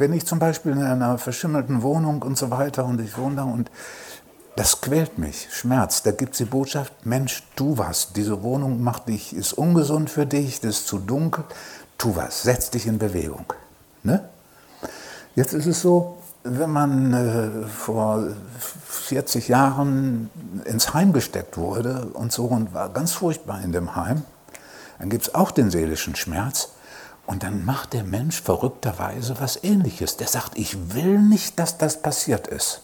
Wenn ich zum Beispiel in einer verschimmelten Wohnung und so weiter und ich wohne da und das quält mich, Schmerz. Da gibt es die Botschaft, Mensch, tu was. Diese Wohnung macht dich, ist ungesund für dich, das ist zu dunkel. Tu was, setz dich in Bewegung. Ne? Jetzt ist es so, wenn man äh, vor 40 Jahren ins Heim gesteckt wurde und so und war ganz furchtbar in dem Heim, dann gibt es auch den seelischen Schmerz. Und dann macht der Mensch verrückterweise was Ähnliches. Der sagt, ich will nicht, dass das passiert ist.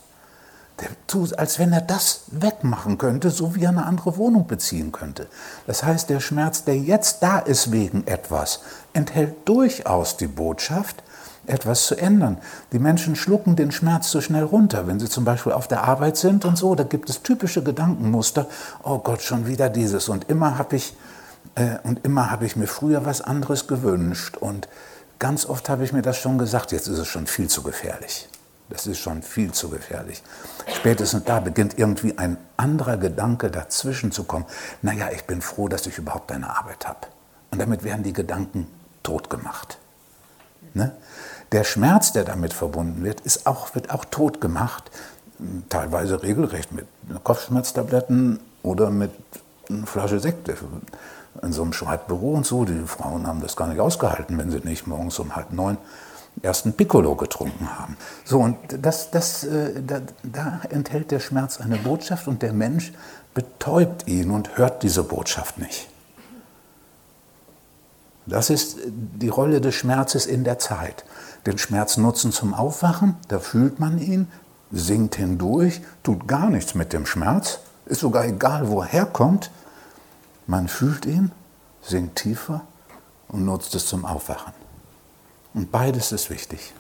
Der tut, als wenn er das wegmachen könnte, so wie er eine andere Wohnung beziehen könnte. Das heißt, der Schmerz, der jetzt da ist wegen etwas, enthält durchaus die Botschaft, etwas zu ändern. Die Menschen schlucken den Schmerz so schnell runter, wenn sie zum Beispiel auf der Arbeit sind und so. Da gibt es typische Gedankenmuster. Oh Gott, schon wieder dieses. Und immer habe ich, äh, und immer habe ich mir früher was anderes gewünscht. Und ganz oft habe ich mir das schon gesagt. Jetzt ist es schon viel zu gefährlich. Das ist schon viel zu gefährlich. Spätestens da beginnt irgendwie ein anderer Gedanke dazwischen zu kommen. Naja, ich bin froh, dass ich überhaupt eine Arbeit habe. Und damit werden die Gedanken tot gemacht. Ne? Der Schmerz, der damit verbunden wird, ist auch, wird auch tot gemacht, teilweise regelrecht mit Kopfschmerztabletten oder mit einer Flasche Sekt in so einem Schreibbüro und so. Die Frauen haben das gar nicht ausgehalten, wenn sie nicht morgens um halb neun ersten Piccolo getrunken haben. So, und das, das, äh, da, da enthält der Schmerz eine Botschaft und der Mensch betäubt ihn und hört diese Botschaft nicht. Das ist die Rolle des Schmerzes in der Zeit. Den Schmerz nutzen zum Aufwachen, da fühlt man ihn, sinkt hindurch, tut gar nichts mit dem Schmerz, ist sogar egal, wo er herkommt. Man fühlt ihn, sinkt tiefer und nutzt es zum Aufwachen. Und beides ist wichtig.